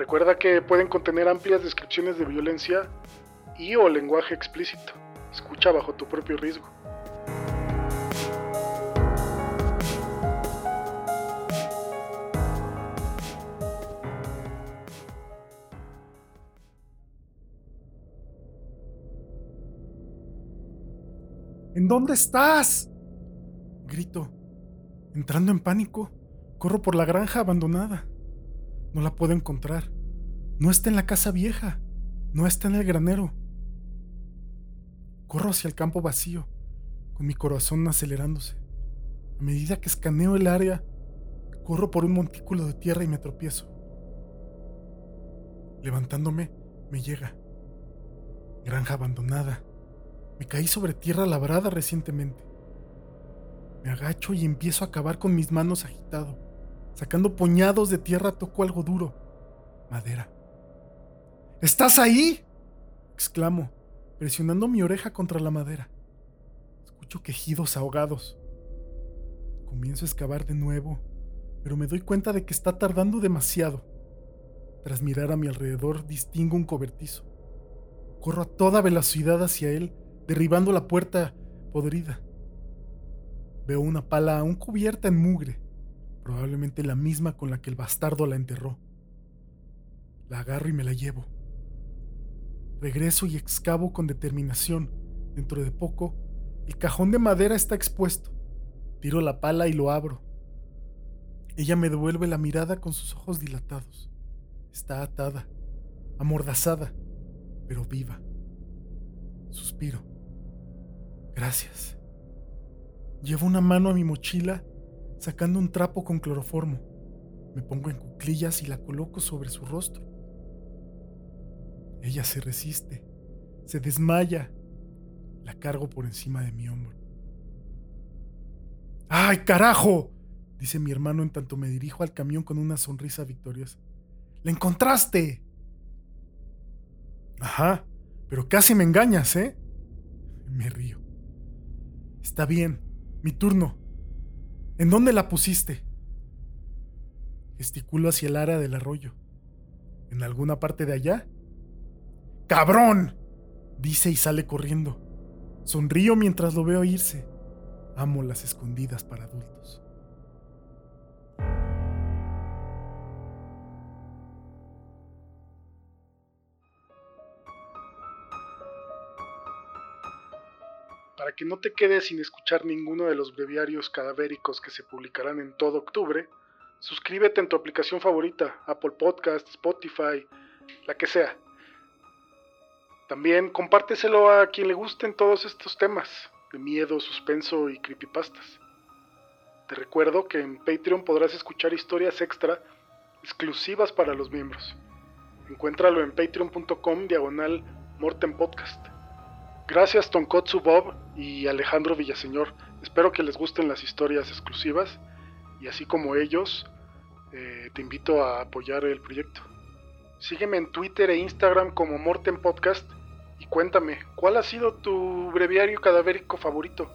Recuerda que pueden contener amplias descripciones de violencia y o lenguaje explícito. Escucha bajo tu propio riesgo. ¿En dónde estás? Grito. Entrando en pánico, corro por la granja abandonada. No la puedo encontrar. No está en la casa vieja. No está en el granero. Corro hacia el campo vacío, con mi corazón acelerándose. A medida que escaneo el área, corro por un montículo de tierra y me tropiezo. Levantándome, me llega. Granja abandonada. Me caí sobre tierra labrada recientemente. Me agacho y empiezo a cavar con mis manos agitado. Sacando puñados de tierra toco algo duro. Madera. ¿Estás ahí? exclamo, presionando mi oreja contra la madera. Escucho quejidos ahogados. Comienzo a excavar de nuevo, pero me doy cuenta de que está tardando demasiado. Tras mirar a mi alrededor, distingo un cobertizo. Corro a toda velocidad hacia él, derribando la puerta podrida. Veo una pala aún cubierta en mugre, probablemente la misma con la que el bastardo la enterró. La agarro y me la llevo. Regreso y excavo con determinación. Dentro de poco, el cajón de madera está expuesto. Tiro la pala y lo abro. Ella me devuelve la mirada con sus ojos dilatados. Está atada, amordazada, pero viva. Suspiro. Gracias. Llevo una mano a mi mochila, sacando un trapo con cloroformo. Me pongo en cuclillas y la coloco sobre su rostro. Ella se resiste, se desmaya. La cargo por encima de mi hombro. ¡Ay, carajo! dice mi hermano en tanto me dirijo al camión con una sonrisa victoriosa. ¡La encontraste! Ajá, pero casi me engañas, ¿eh? Me río. Está bien, mi turno. ¿En dónde la pusiste? Gesticulo hacia el área del arroyo. ¿En alguna parte de allá? ¡Cabrón! dice y sale corriendo. Sonrío mientras lo veo irse. Amo las escondidas para adultos. Para que no te quedes sin escuchar ninguno de los breviarios cadavéricos que se publicarán en todo octubre, suscríbete en tu aplicación favorita, Apple Podcast, Spotify, la que sea. También compárteselo a quien le gusten todos estos temas de miedo, suspenso y creepypastas. Te recuerdo que en Patreon podrás escuchar historias extra exclusivas para los miembros. Encuéntralo en patreon.com diagonal Morten Podcast. Gracias Tonkotsu Bob y Alejandro Villaseñor. Espero que les gusten las historias exclusivas y así como ellos, eh, te invito a apoyar el proyecto. Sígueme en Twitter e Instagram como Morten Podcast y cuéntame, ¿cuál ha sido tu breviario cadavérico favorito?